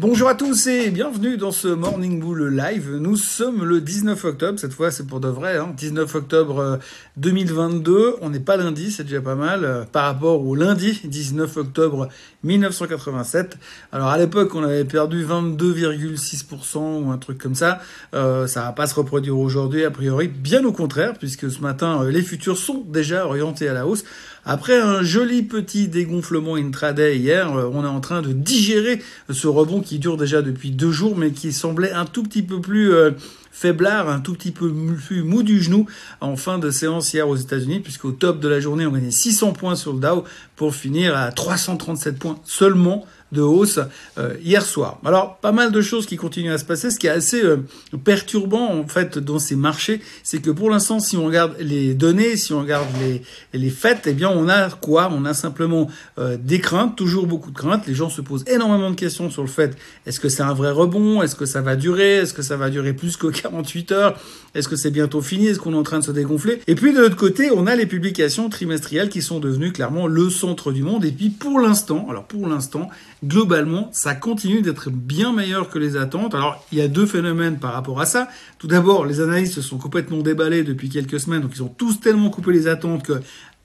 Bonjour à tous et bienvenue dans ce Morning Bull Live. Nous sommes le 19 octobre, cette fois c'est pour de vrai, hein. 19 octobre 2022. Euh, On n'est pas lundi, c'est déjà pas mal, euh, par rapport au lundi 19 octobre 1987. Alors à l'époque on avait perdu 22,6% ou un truc comme ça. Euh, ça va pas se reproduire aujourd'hui a priori, bien au contraire, puisque ce matin les futurs sont déjà orientés à la hausse. Après un joli petit dégonflement intraday hier, on est en train de digérer ce rebond qui dure déjà depuis deux jours, mais qui semblait un tout petit peu plus euh, faiblard, un tout petit peu plus mou du genou en fin de séance hier aux États-Unis, puisqu'au top de la journée, on gagnait 600 points sur le Dow pour finir à 337 points seulement de hausse euh, hier soir. Alors pas mal de choses qui continuent à se passer. Ce qui est assez euh, perturbant en fait dans ces marchés, c'est que pour l'instant, si on regarde les données, si on regarde les les faits, eh bien on a quoi? On a simplement euh, des craintes, toujours beaucoup de craintes. Les gens se posent énormément de questions sur le fait est-ce que c'est un vrai rebond? Est-ce que ça va durer? Est-ce que ça va durer plus que 48 heures? Est-ce que c'est bientôt fini? Est-ce qu'on est en train de se dégonfler? Et puis de l'autre côté, on a les publications trimestrielles qui sont devenues clairement le centre du monde. Et puis pour l'instant, alors pour l'instant, globalement, ça continue d'être bien meilleur que les attentes. Alors, il y a deux phénomènes par rapport à ça. Tout d'abord, les analystes se sont complètement déballés depuis quelques semaines, donc ils ont tous tellement coupé les attentes que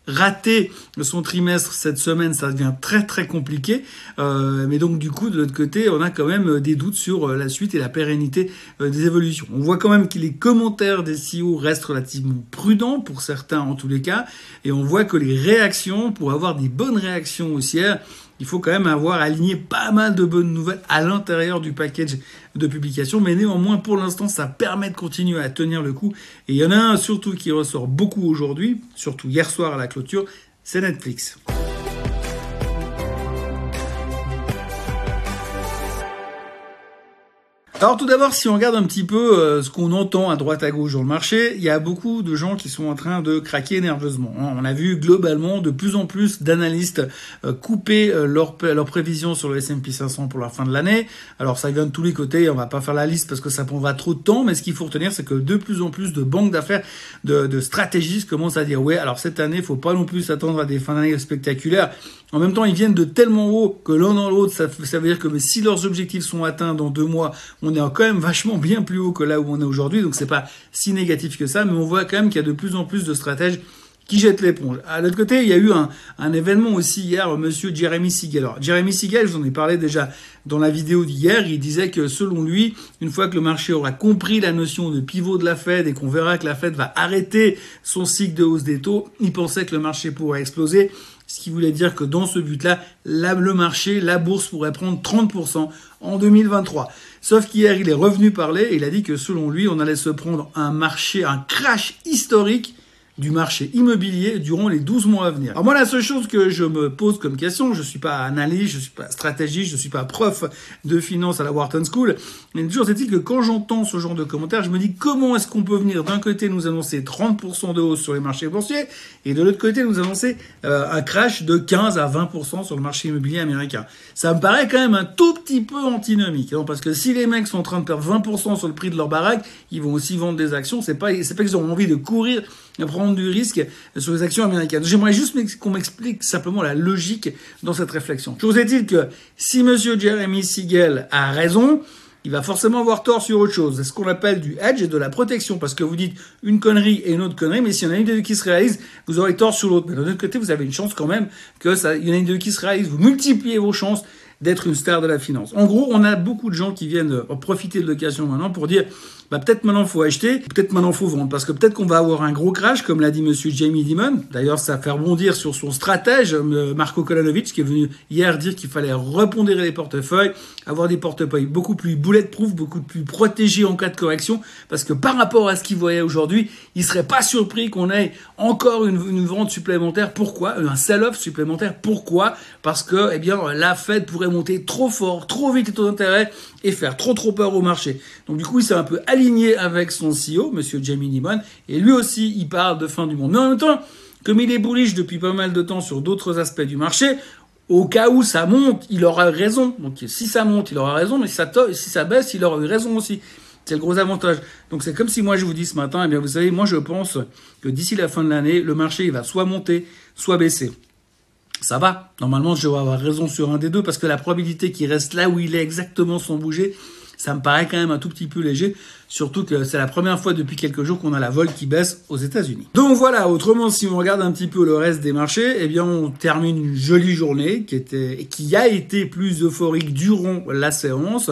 rater son trimestre cette semaine, ça devient très très compliqué. Euh, mais donc du coup, de l'autre côté, on a quand même des doutes sur euh, la suite et la pérennité euh, des évolutions. On voit quand même que les commentaires des CEO restent relativement prudents pour certains en tous les cas, et on voit que les réactions, pour avoir des bonnes réactions haussières, il faut quand même avoir aligné pas mal de bonnes nouvelles à l'intérieur du package de publication. Mais néanmoins, pour l'instant, ça permet de continuer à tenir le coup. Et il y en a un surtout qui ressort beaucoup aujourd'hui, surtout hier soir à la clôture, c'est Netflix. Alors tout d'abord, si on regarde un petit peu euh, ce qu'on entend à droite à gauche dans le marché, il y a beaucoup de gens qui sont en train de craquer nerveusement. Hein. On a vu globalement de plus en plus d'analystes euh, couper euh, leurs leur prévisions sur le S&P 500 pour la fin de l'année. Alors ça vient de tous les côtés, on va pas faire la liste parce que ça prendra trop de temps, mais ce qu'il faut retenir, c'est que de plus en plus de banques d'affaires, de, de stratégistes commencent à dire ouais, alors cette année, faut pas non plus s'attendre à des fins d'année spectaculaires. En même temps, ils viennent de tellement haut que l'un dans l'autre, ça, veut dire que si leurs objectifs sont atteints dans deux mois, on est quand même vachement bien plus haut que là où on est aujourd'hui. Donc c'est pas si négatif que ça, mais on voit quand même qu'il y a de plus en plus de stratèges qui jettent l'éponge. À l'autre côté, il y a eu un, un événement aussi hier, monsieur Jeremy Siegel. Alors, Jeremy Siegel, je vous en ai parlé déjà dans la vidéo d'hier, il disait que selon lui, une fois que le marché aura compris la notion de pivot de la Fed et qu'on verra que la Fed va arrêter son cycle de hausse des taux, il pensait que le marché pourrait exploser. Ce qui voulait dire que dans ce but-là, le marché, la bourse pourrait prendre 30% en 2023. Sauf qu'hier, il est revenu parler et il a dit que selon lui, on allait se prendre un marché, un crash historique du marché immobilier durant les 12 mois à venir. Alors moi, la seule chose que je me pose comme question, je suis pas analyste, je suis pas stratégiste, je suis pas prof de finance à la Wharton School, mais toujours est-il que quand j'entends ce genre de commentaires, je me dis comment est-ce qu'on peut venir d'un côté nous annoncer 30% de hausse sur les marchés boursiers et de l'autre côté nous annoncer euh, un crash de 15 à 20% sur le marché immobilier américain. Ça me paraît quand même un tout petit peu antinomique, hein, parce que si les mecs sont en train de perdre 20% sur le prix de leur baraque, ils vont aussi vendre des actions. C'est pas, pas qu'ils ont envie de courir et prendre du risque sur les actions américaines. J'aimerais juste qu'on m'explique simplement la logique dans cette réflexion. Chose est-il que si Monsieur Jeremy Siegel a raison, il va forcément avoir tort sur autre chose. C'est ce qu'on appelle du hedge et de la protection. Parce que vous dites une connerie et une autre connerie, mais s'il y en a une des deux qui se réalise, vous aurez tort sur l'autre. Mais d'un autre côté, vous avez une chance quand même que ça, il y en a une des deux qui se réalise. Vous multipliez vos chances d'être une star de la finance. En gros, on a beaucoup de gens qui viennent profiter de l'occasion maintenant pour dire bah peut-être maintenant faut acheter, peut-être maintenant faut vendre, parce que peut-être qu'on va avoir un gros crash, comme l'a dit Monsieur Jamie Dimon. D'ailleurs, ça fait rebondir sur son stratège, euh, Marco Kolanovic, qui est venu hier dire qu'il fallait repondérer les portefeuilles, avoir des portefeuilles beaucoup plus bulletproof, beaucoup plus protégés en cas de correction, parce que par rapport à ce qu'il voyait aujourd'hui, il serait pas surpris qu'on ait encore une, vente supplémentaire. Pourquoi? Un sell-off supplémentaire. Pourquoi? Parce que, eh bien, la Fed pourrait monter trop fort, trop vite les taux d'intérêt et faire trop trop peur au marché. Donc du coup, il s'est un peu aligné avec son CEO, Monsieur Jamie Dimon, et lui aussi, il parle de fin du monde. Mais en même temps, comme il est bullish depuis pas mal de temps sur d'autres aspects du marché, au cas où ça monte, il aura raison. Donc si ça monte, il aura raison, mais si ça, baisse, il aura raison aussi. C'est le gros avantage. Donc c'est comme si moi je vous dis ce matin, eh bien vous savez, moi je pense que d'ici la fin de l'année, le marché va soit monter, soit baisser. Ça va. Normalement, je vais avoir raison sur un des deux parce que la probabilité qu'il reste là où il est exactement sans bouger, ça me paraît quand même un tout petit peu léger, surtout que c'est la première fois depuis quelques jours qu'on a la vol qui baisse aux États-Unis. Donc voilà, autrement, si on regarde un petit peu le reste des marchés, eh bien, on termine une jolie journée qui qui a été plus euphorique durant la séance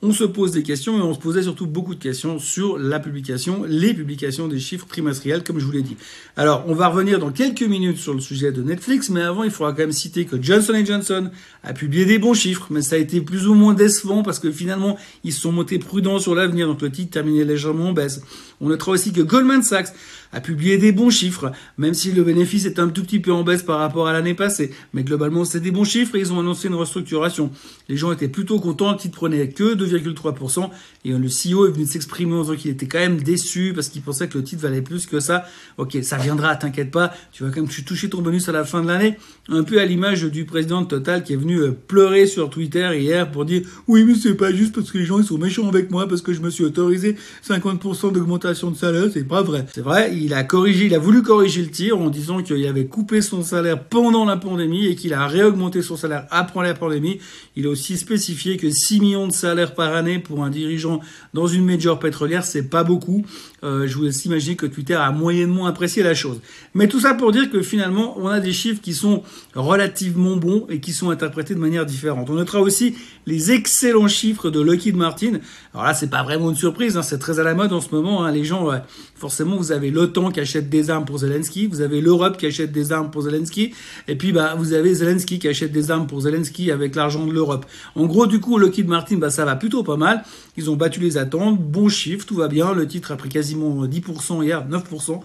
on se pose des questions et on se posait surtout beaucoup de questions sur la publication, les publications des chiffres trimestriels, comme je vous l'ai dit. Alors, on va revenir dans quelques minutes sur le sujet de Netflix, mais avant, il faudra quand même citer que Johnson Johnson a publié des bons chiffres, mais ça a été plus ou moins décevant parce que finalement, ils se sont montés prudents sur l'avenir, donc le titre terminait légèrement en baisse. On notera aussi que Goldman Sachs a publié des bons chiffres, même si le bénéfice est un tout petit peu en baisse par rapport à l'année passée. Mais globalement, c'est des bons chiffres et ils ont annoncé une restructuration. Les gens étaient plutôt contents, le titre prenait que 2,3%. Et le CEO est venu s'exprimer en disant qu'il était quand même déçu parce qu'il pensait que le titre valait plus que ça. Ok, ça viendra, t'inquiète pas. Tu vas quand même toucher ton bonus à la fin de l'année. Un peu à l'image du président de Total qui est venu euh, pleurer sur Twitter hier pour dire oui, mais c'est pas juste parce que les gens ils sont méchants avec moi parce que je me suis autorisé 50% d'augmentation de salaire. C'est pas vrai. C'est vrai, il a corrigé, il a voulu corriger le tir en disant qu'il avait coupé son salaire pendant la pandémie et qu'il a réaugmenté son salaire après la pandémie. Il a aussi spécifié que 6 millions de salaires par année pour un dirigeant dans une major pétrolière, c'est pas beaucoup. Euh, je vous laisse imaginer que Twitter a moyennement apprécié la chose. Mais tout ça pour dire que finalement, on a des chiffres qui sont relativement bons et qui sont interprétés de manière différente. On notera aussi les excellents chiffres de Lockheed Martin. Alors là, c'est pas vraiment une surprise, hein, c'est très à la mode en ce moment. Hein. Les gens, forcément, vous avez l'OTAN qui achète des armes pour Zelensky, vous avez l'Europe qui achète des armes pour Zelensky, et puis bah vous avez Zelensky qui achète des armes pour Zelensky avec l'argent de l'Europe. En gros, du coup, Lockheed Martin, bah ça va plutôt pas mal. Ils ont battu les attentes, bon chiffre, tout va bien. Le titre a pris quasiment 10% hier, 9%.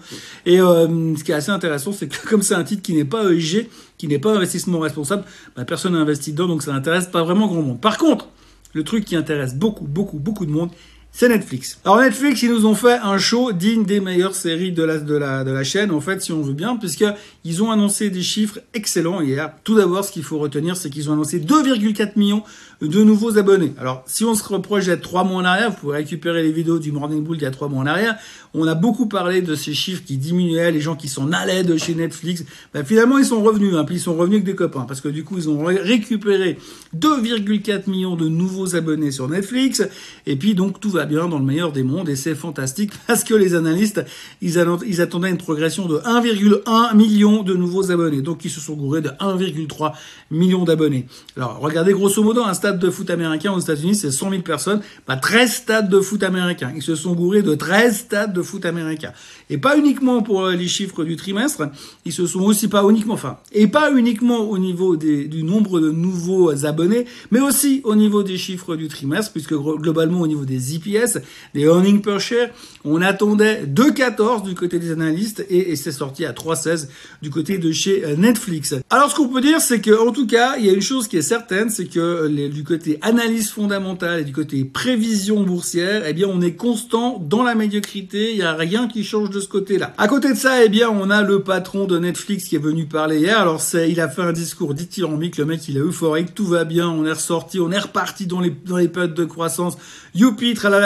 Et euh, ce qui est assez intéressant, c'est que comme c'est un titre qui n'est pas EIG, qui n'est pas investissement responsable, bah, personne n'a investi dedans, donc ça n'intéresse pas vraiment grand monde. Par contre, le truc qui intéresse beaucoup, beaucoup, beaucoup de monde, c'est Netflix. Alors Netflix, ils nous ont fait un show digne des meilleures séries de la, de la, de la chaîne, en fait, si on veut bien, puisqu'ils ont annoncé des chiffres excellents hier. Tout d'abord, ce qu'il faut retenir, c'est qu'ils ont annoncé 2,4 millions de nouveaux abonnés. Alors, si on se reprojette trois mois en arrière, vous pouvez récupérer les vidéos du Morning Bull il y a trois mois en arrière. On a beaucoup parlé de ces chiffres qui diminuaient, les gens qui s'en allaient de chez Netflix. Ben, finalement, ils sont revenus, hein, puis ils sont revenus avec des copains, parce que du coup, ils ont récupéré 2,4 millions de nouveaux abonnés sur Netflix. Et puis, donc, tout va bien dans le meilleur des mondes, et c'est fantastique, parce que les analystes, ils, ils attendaient une progression de 1,1 million de nouveaux abonnés. Donc, ils se sont gourés de 1,3 million d'abonnés. Alors, regardez grosso modo un stade de foot américain aux États-Unis, c'est 100 000 personnes. Bah, 13 stades de foot américain. Ils se sont gourés de 13 stades de foot américain. Et pas uniquement pour euh, les chiffres du trimestre, ils se sont aussi pas uniquement, enfin, et pas uniquement au niveau du nombre de nouveaux abonnés, mais aussi au niveau des chiffres du trimestre, puisque globalement au niveau des EPS, des earnings per share, on attendait 2,14 du côté des analystes et, c'est sorti à 3,16 du côté de chez euh, Netflix. Alors ce qu'on peut dire, c'est que en tout cas, il y a une chose qui est certaine, c'est que les, du côté analyse fondamentale et du côté prévision boursière, eh bien, on est constant dans la médiocrité. Il n'y a rien qui change de ce côté-là. À côté de ça, eh bien, on a le patron de Netflix qui est venu parler hier. Alors, il a fait un discours dithyrambique. Le mec, il est euphorique. Tout va bien. On est ressorti. On est reparti dans les, dans les périodes de croissance. Youpi, tralala,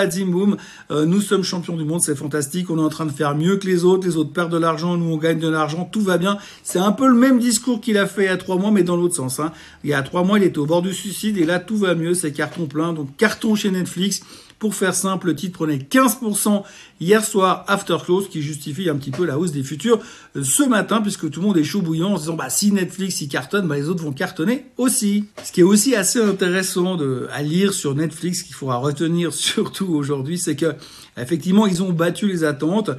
Euh, nous sommes champions du monde. C'est fantastique. On est en train de faire mieux que les autres. Les autres perdent de l'argent. Nous, on gagne de l'argent. Tout va bien. C'est un peu le même discours qu'il a fait il y a trois mois, mais dans l'autre sens. Hein. Il y a trois mois, il était au bord du suicide et là, tout va mieux. C'est carton plein. Donc, carton chez Netflix. Pour faire simple, le titre prenait 15% hier soir after close, qui justifie un petit peu la hausse des futurs euh, ce matin, puisque tout le monde est chaud bouillant en se disant bah si Netflix y cartonne, bah, les autres vont cartonner aussi. Ce qui est aussi assez intéressant de, à lire sur Netflix, qu'il faudra retenir surtout aujourd'hui, c'est que effectivement ils ont battu les attentes.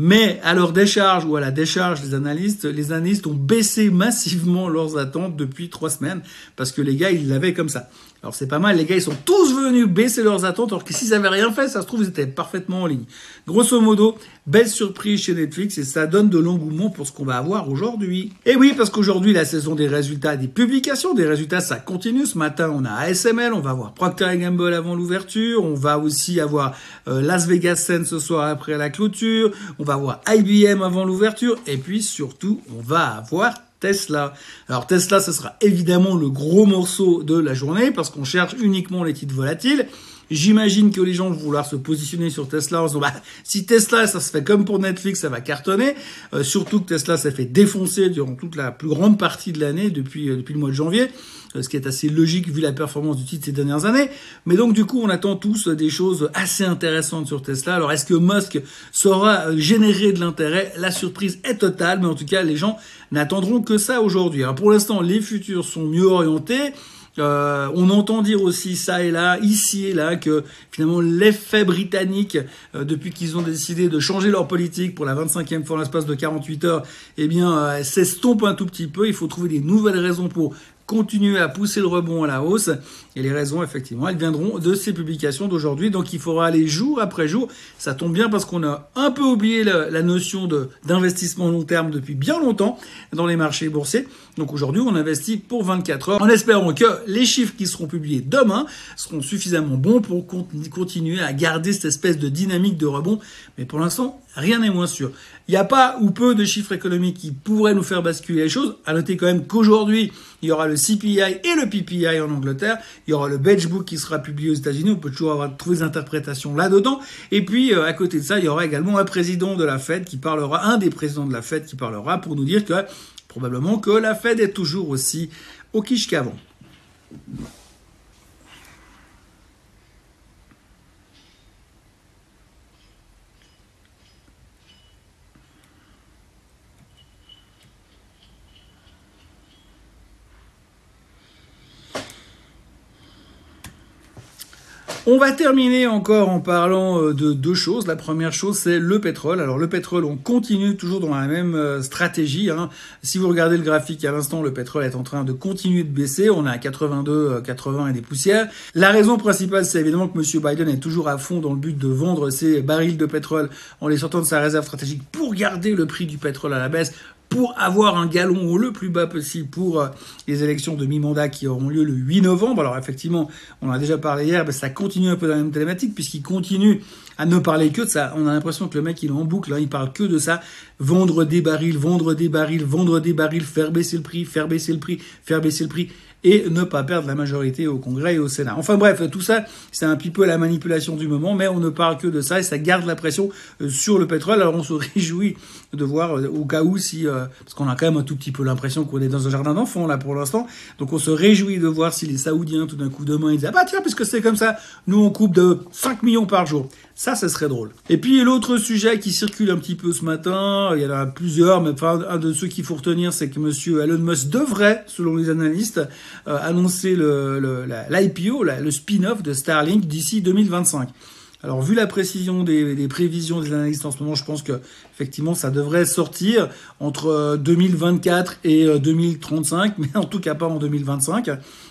Mais à leur décharge ou à la décharge des analystes, les analystes ont baissé massivement leurs attentes depuis trois semaines parce que les gars, ils l'avaient comme ça. Alors c'est pas mal, les gars, ils sont tous venus baisser leurs attentes, alors que s'ils avaient rien fait, ça se trouve, ils étaient parfaitement en ligne. Grosso modo, belle surprise chez Netflix et ça donne de l'engouement pour ce qu'on va avoir aujourd'hui. Et oui, parce qu'aujourd'hui, la saison des résultats, des publications, des résultats, ça continue. Ce matin, on a ASML, on va avoir Procter Gamble avant l'ouverture, on va aussi avoir euh, Las Vegas Sense ce soir après la clôture, on va avoir IBM avant l'ouverture, et puis surtout, on va avoir Tesla. Alors Tesla, ce sera évidemment le gros morceau de la journée parce qu'on cherche uniquement les titres volatiles. J'imagine que les gens vont vouloir se positionner sur Tesla en disant bah, si Tesla ça se fait comme pour Netflix, ça va cartonner. Euh, surtout que Tesla s'est fait défoncer durant toute la plus grande partie de l'année depuis, euh, depuis le mois de janvier. Euh, ce qui est assez logique vu la performance du titre ces dernières années. Mais donc du coup, on attend tous des choses assez intéressantes sur Tesla. Alors est-ce que Musk saura euh, générer de l'intérêt? La surprise est totale, mais en tout cas, les gens n'attendront que ça aujourd'hui. Pour l'instant, les futurs sont mieux orientés. Euh, on entend dire aussi ça et là, ici et là, que finalement l'effet britannique, depuis qu'ils ont décidé de changer leur politique pour la 25e fois en l'espace de 48 heures, eh bien, s'estompe un tout petit peu. Il faut trouver des nouvelles raisons pour continuer à pousser le rebond à la hausse. Et les raisons, effectivement, elles viendront de ces publications d'aujourd'hui. Donc il faudra aller jour après jour. Ça tombe bien parce qu'on a un peu oublié la, notion d'investissement long terme depuis bien longtemps dans les marchés boursiers. Donc aujourd'hui, on investit pour 24 heures en espérant que les chiffres qui seront publiés demain seront suffisamment bons pour continuer à garder cette espèce de dynamique de rebond. Mais pour l'instant, rien n'est moins sûr. Il n'y a pas ou peu de chiffres économiques qui pourraient nous faire basculer les choses. À noter quand même qu'aujourd'hui, il y aura le CPI et le PPI en Angleterre. Il y aura le Book qui sera publié aux États-Unis. On peut toujours avoir trouvé des interprétations là-dedans. Et puis, euh, à côté de ça, il y aura également un président de la Fed qui parlera, un des présidents de la Fed qui parlera pour nous dire que probablement que la Fed est toujours aussi au quiche qu'avant. On va terminer encore en parlant euh, de deux choses. La première chose, c'est le pétrole. Alors le pétrole, on continue toujours dans la même euh, stratégie. Hein. Si vous regardez le graphique à l'instant, le pétrole est en train de continuer de baisser. On est à 82, 80 euh, et des poussières. La raison principale, c'est évidemment que M. Biden est toujours à fond dans le but de vendre ses barils de pétrole en les sortant de sa réserve stratégique pour garder le prix du pétrole à la baisse, pour avoir un galon le plus bas possible pour euh, les élections de mi-mandat qui auront lieu le 8 novembre. Alors effectivement, on en a déjà parlé hier, mais ça continue un peu dans la même thématique puisqu'il continue à ne parler que de ça. On a l'impression que le mec il est en boucle, hein, il parle que de ça. Vendre des barils, vendre des barils, vendre des barils, faire baisser le prix, faire baisser le prix, faire baisser le prix et ne pas perdre la majorité au Congrès et au Sénat. Enfin bref, tout ça, c'est un petit peu la manipulation du moment, mais on ne parle que de ça et ça garde la pression euh, sur le pétrole. Alors on se réjouit de voir euh, au cas où si, euh, parce qu'on a quand même un tout petit peu l'impression qu'on est dans un jardin d'enfants là pour l'instant, donc on se réjouit de voir si les Saoudiens tout d'un coup demain ils disent ah bah tiens puisque c'est comme ça, nous on coupe de 5 millions par jour. Ça, ce serait drôle. Et puis l'autre sujet qui circule un petit peu ce matin, il y en a plusieurs, mais enfin un de ceux qu'il faut retenir, c'est que Monsieur Elon Musk devrait, selon les analystes, euh, annoncer le, l'IPO, le spin-off de Starlink d'ici 2025. Alors vu la précision des, prévisions des analystes en ce moment, je pense que effectivement ça devrait sortir entre 2024 euh, et 2035, euh, mais en tout cas pas en 2025.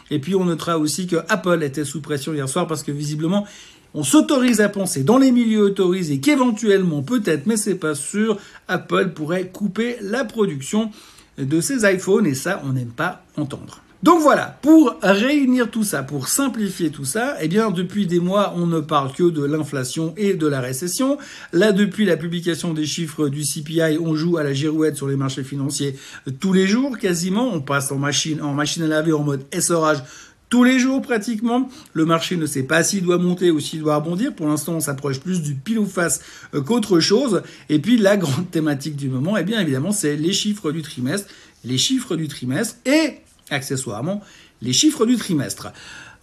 Et puis on notera aussi que Apple était sous pression hier soir parce que visiblement on s'autorise à penser dans les milieux autorisés qu'éventuellement, peut-être, mais c'est pas sûr, Apple pourrait couper la production de ses iPhones et ça, on n'aime pas entendre. Donc voilà, pour réunir tout ça, pour simplifier tout ça, eh bien depuis des mois, on ne parle que de l'inflation et de la récession. Là, depuis la publication des chiffres du CPI, on joue à la girouette sur les marchés financiers tous les jours quasiment. On passe en machine, en machine à laver en mode essorage tous les jours pratiquement. Le marché ne sait pas s'il doit monter ou s'il doit rebondir. Pour l'instant, on s'approche plus du pile ou face euh, qu'autre chose. Et puis la grande thématique du moment, eh bien évidemment, c'est les chiffres du trimestre. Les chiffres du trimestre et accessoirement les chiffres du trimestre.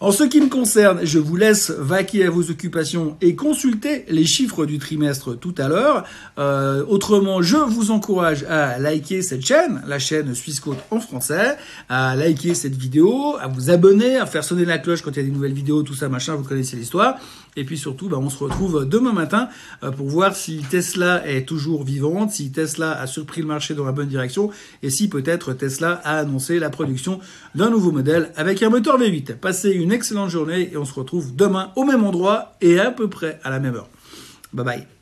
En ce qui me concerne, je vous laisse vaquer à vos occupations et consulter les chiffres du trimestre tout à l'heure. Euh, autrement, je vous encourage à liker cette chaîne, la chaîne Suisse Côte en français, à liker cette vidéo, à vous abonner, à faire sonner la cloche quand il y a des nouvelles vidéos, tout ça, machin, vous connaissez l'histoire. Et puis surtout, bah, on se retrouve demain matin euh, pour voir si Tesla est toujours vivante, si Tesla a surpris le marché dans la bonne direction et si peut-être Tesla a annoncé la production d'un nouveau modèle avec un moteur V8. Passez une excellente journée et on se retrouve demain au même endroit et à peu près à la même heure. Bye bye.